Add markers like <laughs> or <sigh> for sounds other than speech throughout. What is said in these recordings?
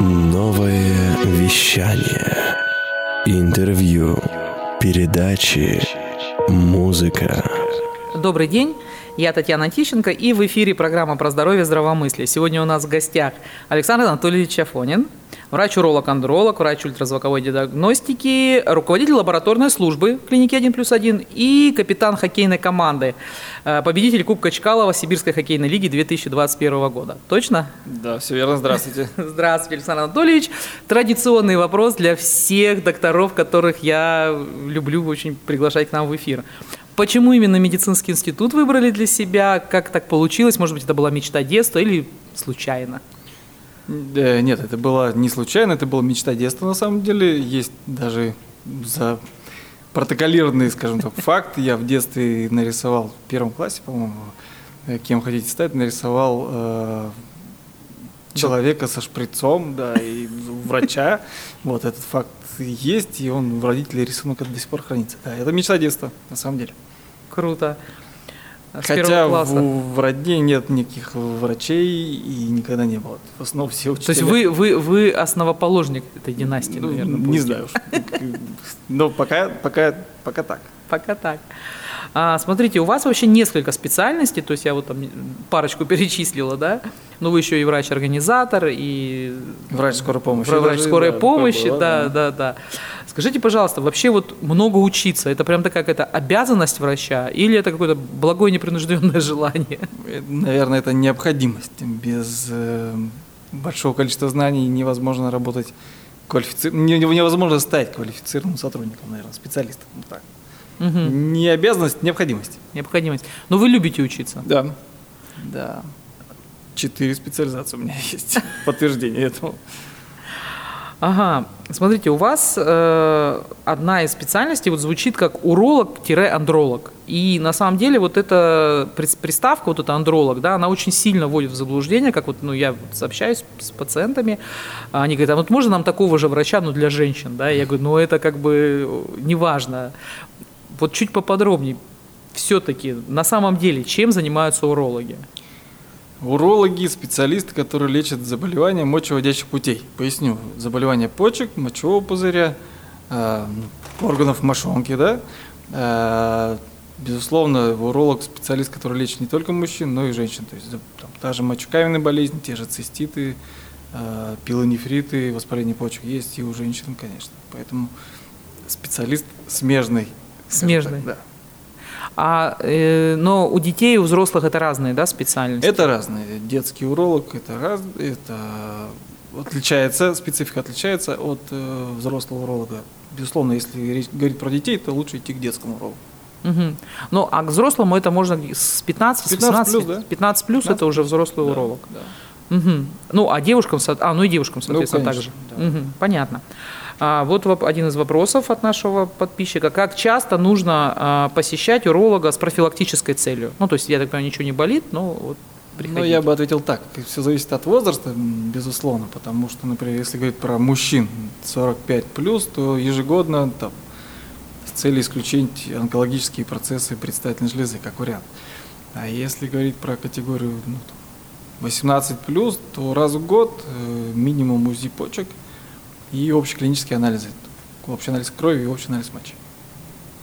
Новое вещание. Интервью. Передачи. Музыка. Добрый день, я Татьяна Тищенко, и в эфире программа про здоровье и здравомыслие. Сегодня у нас в гостях Александр Анатольевич Афонин, врач-уролог-андролог, врач ультразвуковой диагностики, руководитель лабораторной службы клиники 1 плюс 1 и капитан хоккейной команды, э, победитель Кубка Чкалова Сибирской хоккейной лиги 2021 года. Точно? Да, все верно. Здравствуйте. <laughs> Здравствуйте, Александр Анатольевич. Традиционный вопрос для всех докторов, которых я люблю очень приглашать к нам в эфир. Почему именно медицинский институт выбрали для себя? Как так получилось? Может быть, это была мечта детства или случайно? Э, Нет, это было не случайно, это была мечта детства на самом деле. Есть даже за протоколированный, скажем так, факт. Я в детстве нарисовал в первом классе, по-моему, э, кем хотите стать, нарисовал э, человека со шприцом, да, и врача. Вот этот факт есть, и он в родителей рисунок до сих пор хранится. Да, это мечта детства, на самом деле. Круто. С Хотя в, в родне нет никаких врачей и никогда не было. В основном все учителя. То есть вы, вы, вы основоположник этой династии, Ну, наверное, не будете? знаю. уж. Но пока, пока, пока так. Пока так. А, смотрите, у вас вообще несколько специальностей, то есть я вот там парочку <laughs> перечислила, да? Ну, вы еще и врач-организатор, и Врач скорой помощи. врач даже, скорой да, помощи, была, да, да, да. Скажите, пожалуйста, вообще вот много учиться, это прям такая какая-то обязанность врача или это какое-то благое непринужденное <laughs> желание? Э, Наверное, это необходимость. Без э, большого количества знаний невозможно работать квалифици... не- невозможно стать квалифицированным сотрудником, наверное, специалистом. Вот так. Мгм. Не обязанность, необходимость. Необходимость. Но вы любите учиться. Да. Да. Четыре специализации у меня <laughs> есть. Подтверждение этому. Ага, смотрите, у вас э, одна из специальностей вот звучит как уролог-андролог. И на самом деле вот эта прис- приставка, вот эта андролог, да, она очень сильно вводит в заблуждение, как вот, ну, я вот общаюсь с пациентами, они говорят, а вот можно нам такого же врача, но для женщин, да, я говорю, ну, это как бы неважно. Вот чуть поподробнее, все-таки, на самом деле, чем занимаются урологи? Урологи – специалисты, которые лечат заболевания мочеводящих путей. Поясню. Заболевания почек, мочевого пузыря, э, ну, органов мошонки, да. Э, безусловно, уролог – специалист, который лечит не только мужчин, но и женщин. То есть там, та же мочекаменная болезнь, те же циститы, э, пилонефриты, воспаление почек есть и у женщин, конечно. Поэтому специалист смежный. Смежный. так, да. А, э, но у детей и у взрослых это разные, да, специальности? Это разные. Детский уролог это раз, это отличается, специфика отличается от э, взрослого уролога. Безусловно, если речь говорить про детей, то лучше идти к детскому урологу. Мгм. Ну, а к взрослому это можно с 15, с 15 18? плюс, да. 15 плюс 15 это уже взрослый Да, уролог. да. Мгм. Ну, а девушкам, а, ну и девушкам, соответственно, конечно, также. да. Мгм, Понятно. А, вот один из вопросов от нашего подписчика. Как часто нужно а, посещать уролога с профилактической целью? Ну, то есть, я так понимаю, ничего не болит, но вот Ну, приходите. я бы ответил так. Все зависит от возраста, безусловно, потому что, например, если говорить про мужчин 45 плюс, то ежегодно там, с целью исключить онкологические процессы предстательной железы, как вариант. А если говорить про категорию ну, там, 18 плюс, то раз в год э, минимум УЗИ почек и общеклинические анализы. Общий анализ крови и общий анализ мочи.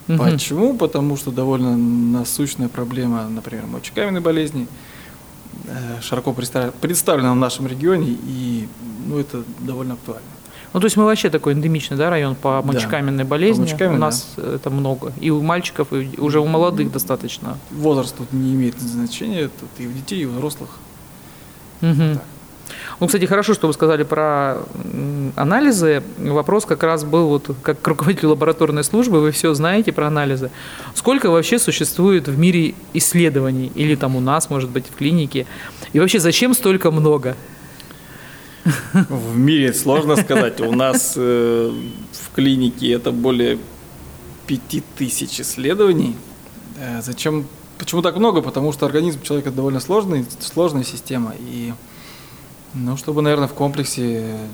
Мгм. Почему? Потому что довольно насущная проблема, например, мочекаменной болезни, э, широко представ- представлена в нашем регионе, и ну, это довольно актуально. Ну, то есть мы вообще такой эндемичный, да, район по Да. мочекаменной болезни. мочекаменной, у нас это много. И у мальчиков, и уже у молодых достаточно. Возраст тут не имеет значения, тут и у детей, и у взрослых. Мгм. Так. Ну, кстати, хорошо, что вы сказали про анализы. Вопрос как раз был, вот как руководитель лабораторной службы, вы все знаете про анализы. Сколько вообще существует в мире исследований? Или там у нас, может быть, в клинике? И вообще, зачем столько много? В мире сложно сказать. У нас э, в клинике это более 5000 исследований. Э, Зачем? Почему так много? Потому что организм человека довольно сложный, сложная система. И ну, чтобы, наверное, в комплексе э,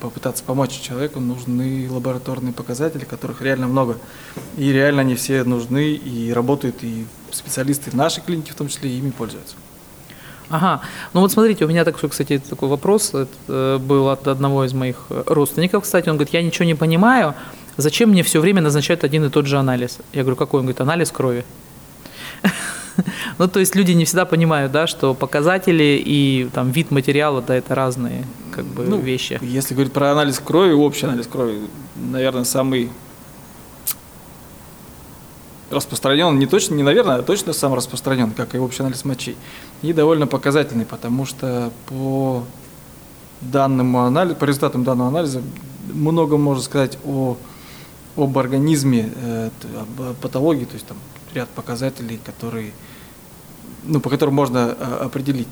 попытаться помочь человеку, нужны лабораторные показатели, которых реально много. И реально они все нужны и работают, и специалисты в нашей клинике в том числе ими пользуются. Ага. Ну вот смотрите, у меня такой, кстати, такой вопрос это, э, был от одного из моих родственников, кстати. Он говорит, я ничего не понимаю, зачем мне все время назначают один и тот же анализ? Я говорю, какой? Он говорит, анализ крови. <laughs> Ну, то есть люди не всегда понимают, да, что показатели и там вид материала, да, это разные как бы Ну, вещи. Если говорить про анализ крови, общий анализ крови, наверное, самый распространен, не точно, не наверное, а точно самый распространен, как и общий анализ мочи. И довольно показательный, потому что по данному анализу, по результатам данного анализа много можно сказать о, об организме, э, об патологии, то есть там ряд показателей, которые, ну, по которым можно э, определить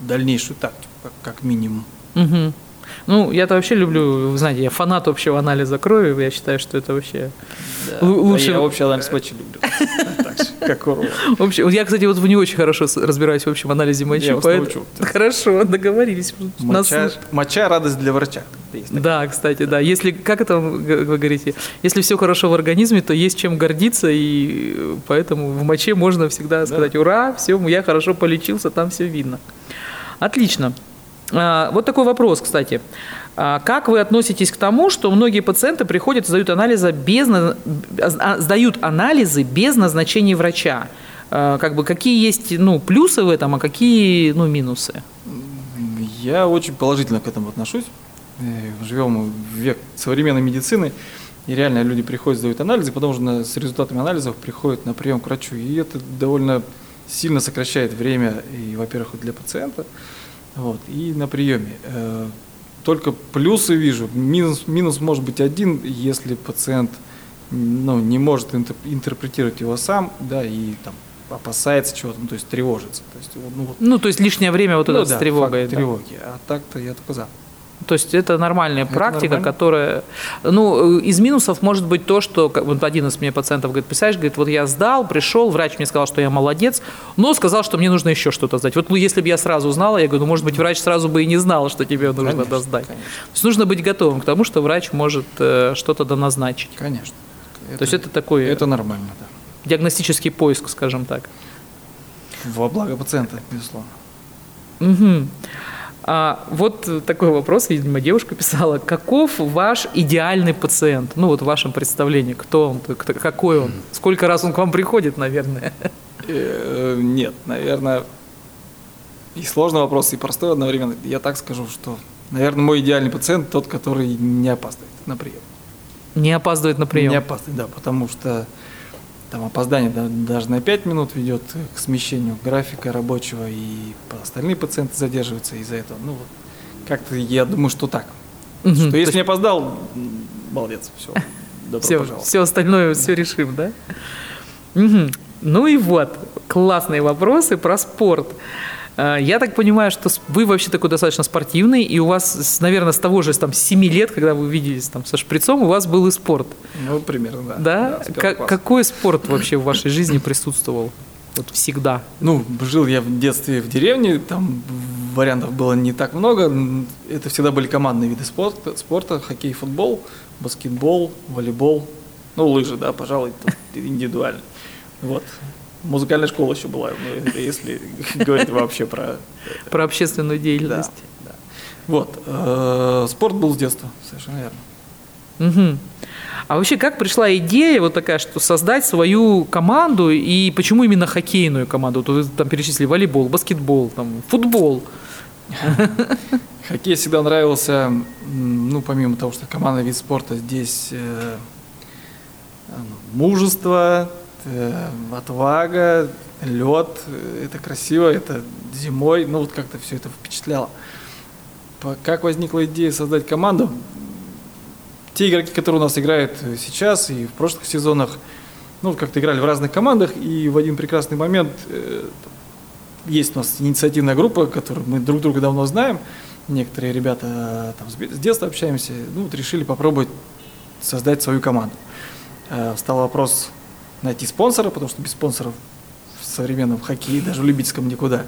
дальнейшую тактику, как, как минимум. Мгм. Ну, я-то вообще люблю, вы знаете, я фанат общего анализа крови, я считаю, что это вообще Да, Лу- лучше- Я общий анализ мочи люблю. <laughs> Же, <laughs> как уролог. Вообще, вот я, кстати, вот не очень хорошо разбираюсь в общем анализе мочи. Я вас поэт- научу. <laughs> Хорошо, договорились. Моча, моча – радость для врача. Да, кстати, да. Если, как это вы говорите, если все хорошо в организме, то есть чем гордиться, и поэтому в моче можно всегда сказать, ура, все, я хорошо полечился, там все видно. Отлично. А, Вот такой вопрос, кстати. А Как вы относитесь к тому, что многие пациенты приходят сдают анализы без, на- а, сдают анализы без назначения врача? А, Как бы какие есть ну, плюсы в этом, а какие ну, минусы? Я очень положительно к этому отношусь. Э, Живем в век современной медицины, и реально люди приходят, сдают анализы, потом уже с результатами анализов приходят на прием к врачу. И это довольно сильно сокращает время, и, во-первых, для пациента, вот, и на приеме. Только плюсы вижу. Минус, минус может быть один, если пациент ну, не может интер- интерпретировать его сам, да, и там опасается чего-то, ну, то есть тревожится. То есть, ну, вот Ну, то есть лишнее время вот ну это да, с тревогой. да. тревоги. А так-то я только за. То есть это нормальная Это практика, нормально. которая... Ну, э, из минусов может быть то, что вот один из мне пациентов говорит, представляешь, говорит, вот я сдал, пришел, врач мне сказал, что я молодец, но сказал, что мне нужно еще что-то сдать. Вот ну, если бы я сразу знала, я говорю, ну, может быть, врач сразу бы и не знал, что тебе нужно Конечно, досдать. конечно. То есть нужно быть готовым к тому, что врач может э, что-то доназначить. Конечно. То есть это такой Это нормально, да. диагностический поиск, скажем так. Во благо пациента, безусловно. Мгм. А, вот такой вопрос, видимо, девушка писала. Каков ваш идеальный пациент? Ну, вот в вашем представлении, кто он, кто- какой он? Сколько раз он к вам приходит, наверное? Э, Нет, наверное, и сложный вопрос, и простой одновременно. Я так скажу, что, наверное, мой идеальный пациент тот, который не опаздывает на прием. Не опаздывает на прием. Не опаздывает, да, потому что там опоздание да, даже на 5 минут ведет к смещению графика рабочего, и остальные пациенты задерживаются из-за этого. Ну, вот как-то я думаю, что так. Мгм. Что То если не опоздал, молодец, все. <laughs> Добро все, пожаловать. все остальное все решим, да? Мгм. Ну и вот, классные вопросы про спорт. А, Я так понимаю, что вы вообще такой достаточно спортивный, и у вас, наверное, с того же там, 7 лет, когда вы виделись там, со шприцом, у вас был и спорт. Ну, примерно, да. Да? Как- класса. какой спорт вообще в вашей жизни присутствовал? Вот всегда. Ну, жил я в детстве в деревне, там вариантов было не так много. Это всегда были командные виды спорта, спорта хоккей, футбол, баскетбол, волейбол. Ну, лыжи, да, пожалуй, <laughs> индивидуально. Вот. Музыкальная школа еще была, ну, если говорить вообще про... Про общественную Да, деятельность. да. Вот. э, Спорт был с детства, совершенно верно. Мгм. А вообще, как пришла идея вот такая, что создать свою команду, и почему именно хоккейную команду? Вот вы там перечислили волейбол, баскетбол, там, футбол. <laughs> Хоккей всегда нравился, ну, помимо того, что командный вид спорта, здесь э, мужество, э, отвага, лед, это красиво, это зимой, ну, вот как-то все это впечатляло. Как возникла идея создать команду? Те игроки, которые у нас играют сейчас и в прошлых сезонах, ну, как-то играли в разных командах, и в один прекрасный момент э, есть у нас инициативная группа, которую мы друг друга давно знаем. Некоторые ребята э, там с детства общаемся. Ну, вот решили попробовать создать свою команду. Э, Стал вопрос найти спонсора, потому что без спонсоров в современном хоккее, даже в любительском никуда.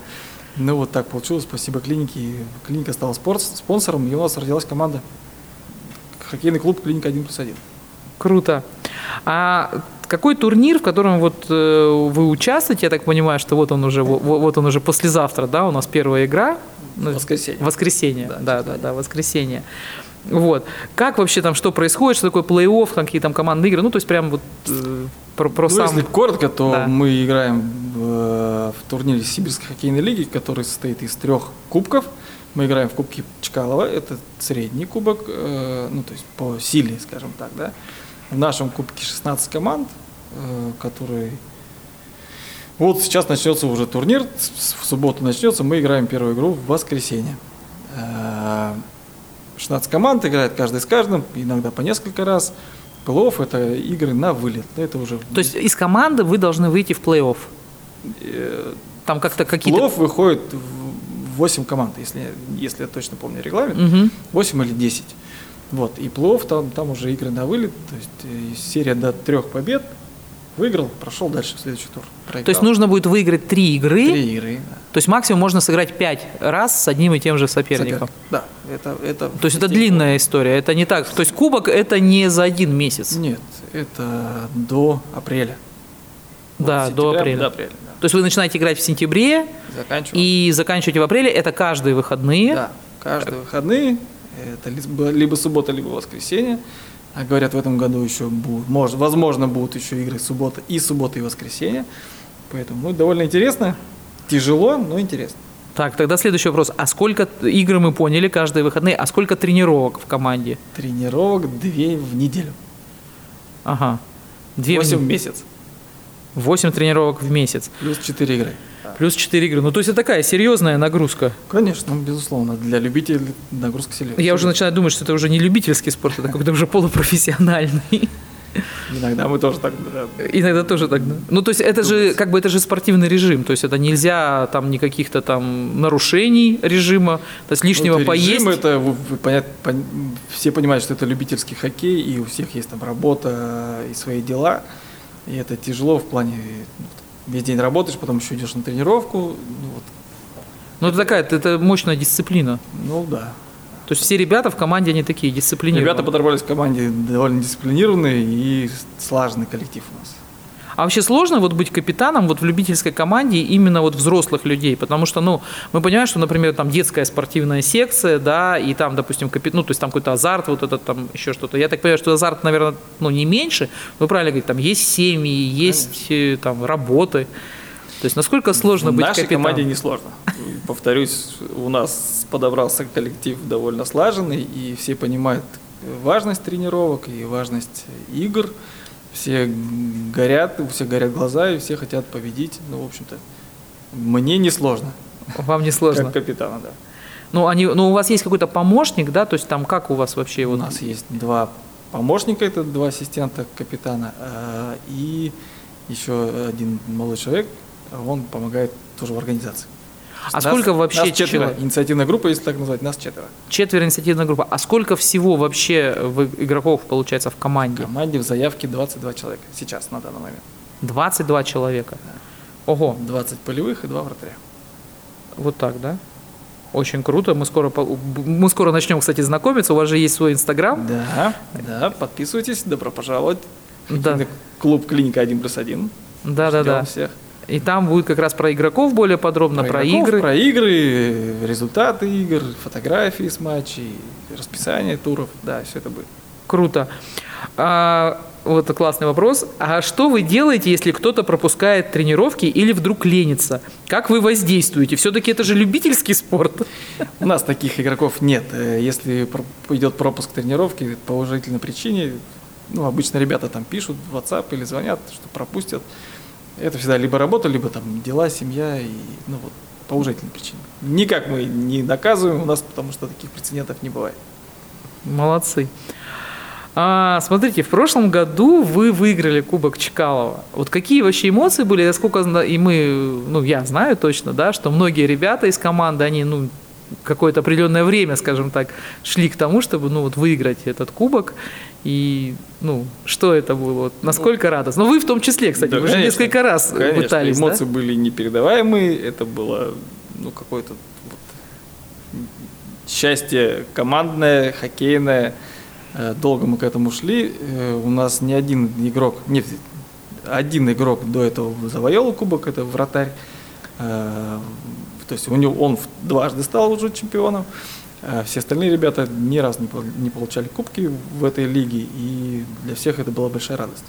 Ну, вот так получилось. Спасибо клинике. Клиника стала спорт, спонсором, и у нас родилась команда. Хоккейный клуб «Клиника 1 плюс 1». Круто. А какой турнир, в котором вот э, вы участвуете, я так понимаю, что вот он уже, вот, вот он уже послезавтра, да, у нас первая игра. Воскресенье. Воскресенье, Да, да, да, да, воскресенье. Вот. Как вообще там, что происходит, что такое плей-офф, какие там командные игры, ну, то есть прям вот э, про, про Ну, сам... если коротко, то Да. мы играем в, в турнире Сибирской хоккейной лиги, который состоит из трех кубков. Мы играем в Кубке Чкалова, это средний кубок, э, ну то есть по силе, скажем так, да. В нашем кубке 16 команд, э, которые... Вот сейчас начнется уже турнир, в субботу начнется, мы играем первую игру в воскресенье. Э, 16 команд играет каждый с каждым, иногда по несколько раз. Плей-офф это игры на вылет. Это уже То есть из команды вы должны выйти в плей-офф. э, Там как-то какие-то... плей-офф выходит в 8 команд, если, если я точно помню регламент. Мгм. 8 или 10. Вот. И плей-офф там, там уже игры на вылет. То есть э, серия до трех побед. Выиграл, прошел дальше в следующий тур. То есть нужно будет выиграть три игры, три игры. да. то есть максимум можно сыграть пять раз с одним и тем же соперником. Соперник. Да, это, это То есть это длинная история, это не так. То есть кубок это не за один месяц. Нет, это до апреля. Да, Вот, до апреля. До апреля, да. То есть вы начинаете играть в сентябре и заканчиваете в апреле. Это каждые выходные. Да, каждые выходные, это либо суббота, либо воскресенье. А говорят, в этом году еще будут, может, возможно, будут еще игры суббота и суббота и воскресенье. Поэтому ну, довольно интересно. Тяжело, но интересно. Так, тогда следующий вопрос. А сколько игр мы поняли каждые выходные? А сколько тренировок в команде? Тренировок две в неделю. Ага. Две Восемь в месяц. Восемь тренировок в месяц. Плюс четыре игры. Плюс 4 игры. Ну, то есть это такая серьезная нагрузка. Конечно, безусловно. Для любителей нагрузка серьезная. Я уже начинаю думать, что это уже не любительский спорт, это какой-то уже полупрофессиональный. Иногда мы тоже так... да, Иногда тоже так, да? Ну, то есть это же, как бы, это же спортивный режим, то есть это нельзя там никаких-то там нарушений режима, то есть лишнего Ну, это поесть. режим, это понят- пон- все понимают, что это любительский хоккей, и у всех есть там работа и свои дела. И это тяжело в плане весь день работаешь, потом еще идешь на тренировку. Ну, вот, Ну, это такая, это мощная дисциплина. ну да. То есть все ребята в команде, они такие дисциплинированные. Ребята подорвались в команде довольно дисциплинированные и слаженный коллектив у нас. А вообще сложно вот быть капитаном вот в любительской команде именно вот взрослых людей, потому что, ну, мы понимаем, что, например, там детская спортивная секция, да, и там, допустим, капит... ну, то есть там какой-то азарт, вот этот там еще что-то. Я так понимаю, что азарт, наверное, ну, не меньше, но правильно говорить, там есть семьи, есть э, там работы. То есть насколько сложно в быть нашей капитаном? команде несложно. Повторюсь, у нас подобрался коллектив довольно слаженный, и все понимают важность тренировок и важность игр. Все горят, у всех горят глаза, и все хотят победить. Ну, в общем-то, мне несложно, Вам не сложно. как капитана, да. Ну, они, ну, у вас есть какой-то помощник, да, то есть там как у вас вообще У вот нас есть два помощника, это два ассистента капитана, а, и еще один молодой человек, он помогает тоже в организации. А Нас- сколько вообще нас четверо. человек? Инициативная группа, если так назвать, нас четверо. четверо инициативная группа. А сколько всего вообще игроков получается в В команде? команде в заявке 22 человека сейчас, на данный момент. 22 человека. Ого, 20 полевых и 2 вратаря. вот так, да? Очень круто. Мы скоро, мы скоро начнем, кстати, знакомиться. У вас же есть свой инстаграм. Да, да, подписывайтесь, добро пожаловать. Да. Клуб «Клиника 1 плюс 1». Да, да, Ждем да. всех. И там будет как раз про игроков более подробно, про, игроков, игры. Про игры, результаты игр, фотографии с матчей, расписание туров. Да, все это будет. Круто. А, вот классный вопрос. А что вы делаете, если кто-то пропускает тренировки или вдруг ленится? Как вы воздействуете? Все-таки это же любительский спорт. У нас таких игроков нет. Э, Если про- идет пропуск тренировки по уважительной причине, ну, обычно ребята там пишут в WhatsApp или звонят, что пропустят. Это всегда либо работа, либо там дела, семья, и, ну, вот, по уважительной причине. Никак мы не наказываем у нас, потому что таких прецедентов не бывает. Молодцы. А, смотрите, в прошлом году вы выиграли Кубок Чкалова. Вот какие вообще эмоции были? Насколько зна- и мы, ну я знаю точно, да, что многие ребята из команды, они, ну какое-то определенное время, скажем так, шли к тому, чтобы, ну вот выиграть этот кубок. И, ну, что это было? Вот, насколько радостно? Ну, вы в том числе, кстати, Да, вы же конечно. несколько раз Конечно, пытались, да? эмоции были непередаваемые, это было ну, какое-то вот, счастье командное, хоккейное. Э, Долго мы к этому шли. Э, У нас ни один игрок, не, один игрок до этого завоевал кубок, это вратарь. Э, то есть у него он дважды стал уже чемпионом. А все остальные ребята ни разу не получали кубки в этой лиге, и для всех это была большая радость.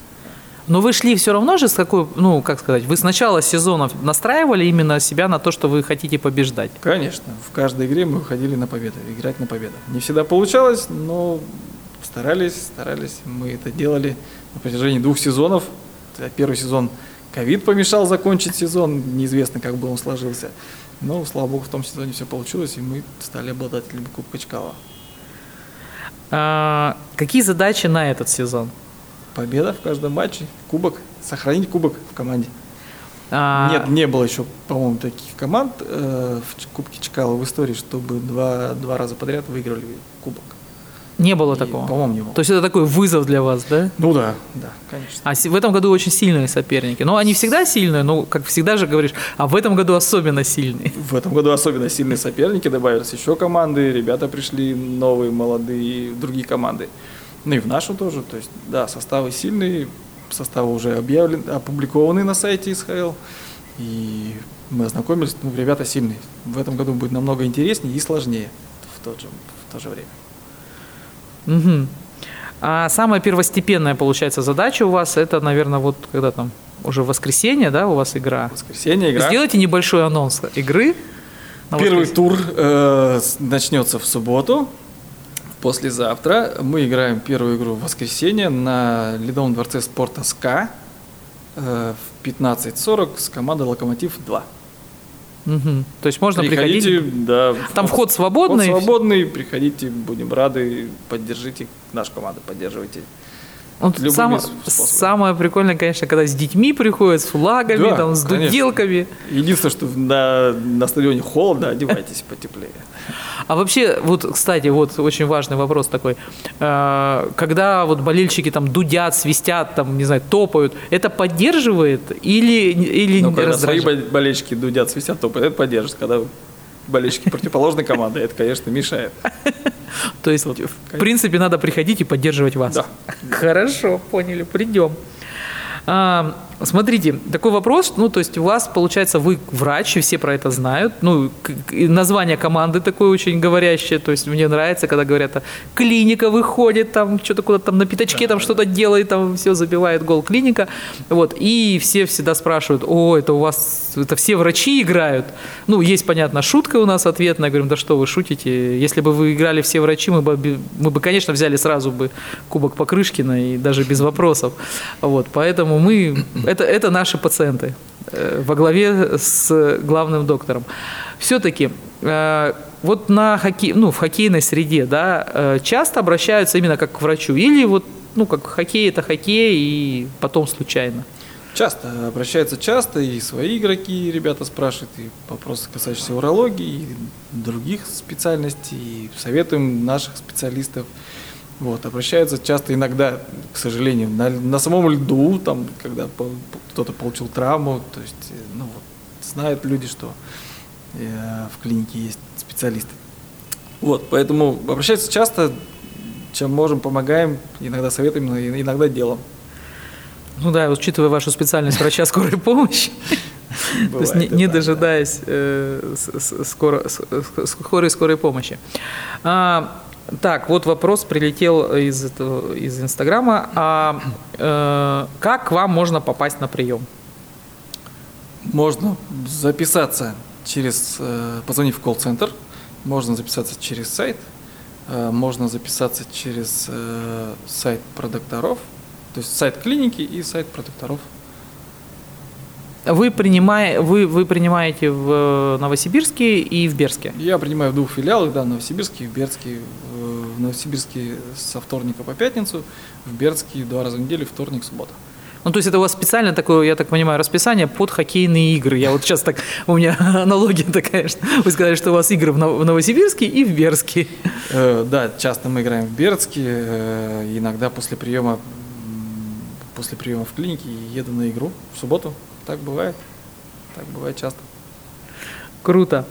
Но вы шли все равно же с какой, ну, как сказать, вы с начала сезона настраивали именно себя на то, что вы хотите побеждать? Конечно. В каждой игре мы выходили на победу, играть на победу. Не всегда получалось, но старались, старались. Мы это делали на протяжении двух сезонов. Первый сезон ковид помешал закончить сезон, неизвестно, как бы он сложился. Но, слава богу, в том сезоне все получилось, и мы стали обладателями Кубка Чкала. А, какие задачи на этот сезон? победа в каждом матче, кубок, сохранить кубок в команде. А... Нет, не было еще, по-моему, таких команд э, в Кубке Чкала в истории, чтобы два, два раза подряд выиграли кубок. Не было И, такого? По-моему, не было. То есть это такой вызов для вас, да? Ну да, да, конечно. А в этом году очень сильные соперники. Ну, они всегда сильные, но, как всегда же говоришь, а в этом году особенно сильные. В этом году особенно сильные соперники, добавились еще команды, ребята пришли новые, молодые, другие команды. Ну и в нашу тоже. То есть, да, составы сильные, составы уже объявлены, опубликованы на сайте СХЛ. И мы ознакомились, ну, ребята сильные. В этом году будет намного интереснее и сложнее в, тот же, в то же время. Угу. А самая первостепенная, получается, задача у вас, это, наверное, вот когда там уже воскресенье, да, у вас игра? Воскресенье, игра. Сделайте небольшой анонс игры. Первый тур э, начнется в субботу послезавтра мы играем первую игру в воскресенье на Ледовом дворце спорта СКА э, в 15.40 с командой «Локомотив-2». Угу. То есть можно приходите, приходить? Да, Там вход, свободный? Вход свободный, приходите, будем рады, поддержите нашу команду, поддерживайте. Вот сам, самое прикольное, конечно, когда с детьми приходят, с флагами, да, там, с конечно. дуделками. Единственное, что на, на стадионе холодно, одевайтесь потеплее. А вообще, вот, кстати, вот очень важный вопрос такой. Э, когда вот болельщики там дудят, свистят, там, не знаю, топают, это поддерживает или, или ну, когда свои болельщики дудят, свистят, топают, это поддерживает. Когда болельщики противоположной команды, это, конечно, мешает. То есть, в принципе, надо приходить и поддерживать вас. Да. Хорошо, поняли, придем. Смотрите, такой вопрос, ну, то есть у вас, получается, вы врач, и все про это знают, ну, название команды такое очень говорящее, то есть мне нравится, когда говорят, а, клиника выходит, там, что-то куда-то там на пятачке там что-то делает, там все забивает гол клиника, вот, и все всегда спрашивают, о, это у вас, это все врачи играют, ну, есть, понятно, шутка у нас ответная, говорим, да что вы шутите, если бы вы играли все врачи, мы бы, мы бы, конечно, взяли сразу бы кубок Покрышкина и даже без вопросов, вот, поэтому мы, это, это наши пациенты э, во главе с главным доктором. Все-таки э, вот на хоккей, ну, в хоккейной среде, да, э, часто обращаются именно как к врачу, или вот, ну, как хоккей это хоккей, и потом случайно? Часто, обращаются часто, и свои игроки, ребята спрашивают, и вопросы, касающиеся урологии, и других специальностей, и советуем наших специалистов – вот, обращаются часто иногда, к сожалению, на, на самом льду, там, когда кто-то получил травму, то есть, э, ну, вот, знают люди, что э, в клинике есть специалисты. Вот, поэтому обращаются часто, чем можем, помогаем, иногда советуем, иногда делом. Ну да, учитывая вашу специальность врача скорой помощи, <laughs> то есть не, дожидаясь э, скорой, скорой помощи. А, так, вот вопрос прилетел из, из Инстаграма. А э, как к вам можно попасть на прием? Можно записаться через, э, позвонив в колл-центр, можно записаться через сайт, э, можно записаться через э, сайт продукторов, то есть сайт клиники и сайт продукторов. Вы, принимая, вы, вы принимаете в э, Новосибирске и в Берске? Я принимаю в двух филиалах, да, в Новосибирске и в Берске. В Новосибирске со вторника по пятницу, в Берске два раза в неделю, вторник, суббота. Ну, то есть это у вас специально такое, я так понимаю, расписание под хоккейные игры. Я вот сейчас так, у меня <laughs> аналогия такая, что вы сказали, что у вас игры в Новосибирске и в Берске. Э, да, часто мы играем в Берске, э, иногда после приема, после приема в клинике еду на игру в субботу, так бывает. Так бывает часто. Круто.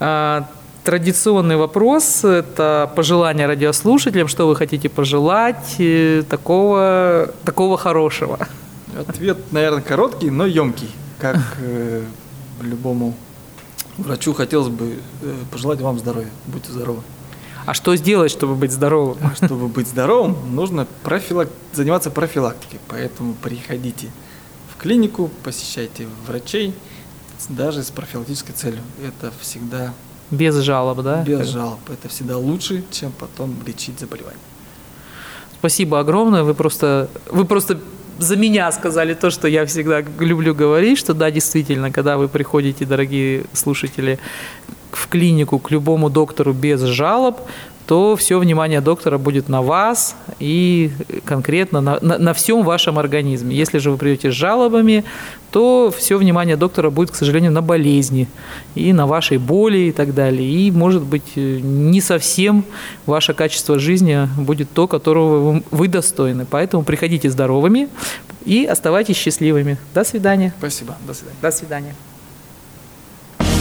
А, традиционный вопрос – это пожелание радиослушателям. Что вы хотите пожелать э, такого, такого хорошего? Ответ, наверное, короткий, но емкий. Как <laughs> э, любому врачу хотелось бы э, пожелать вам здоровья. Будьте здоровы. А что сделать, чтобы быть здоровым? Чтобы быть здоровым, нужно профилак... заниматься профилактикой. Поэтому приходите клинику, посещайте врачей, даже с профилактической целью. Это всегда Без жалоб, да? без жалоб. Это всегда лучше, чем потом лечить заболевание. Спасибо огромное. Вы просто, вы просто за меня сказали то, что я всегда люблю говорить, что да, действительно, когда вы приходите, дорогие слушатели, в клинику к любому доктору без жалоб, то все внимание доктора будет на вас и конкретно на, на, на всем вашем организме. Если же вы придете с жалобами, то все внимание доктора будет, к сожалению, на болезни и на вашей боли и так далее. И, может быть, э, не совсем ваше качество жизни будет то, которого вы- вы достойны. Поэтому приходите здоровыми и оставайтесь счастливыми. До свидания. Спасибо. До свидания. До свидания.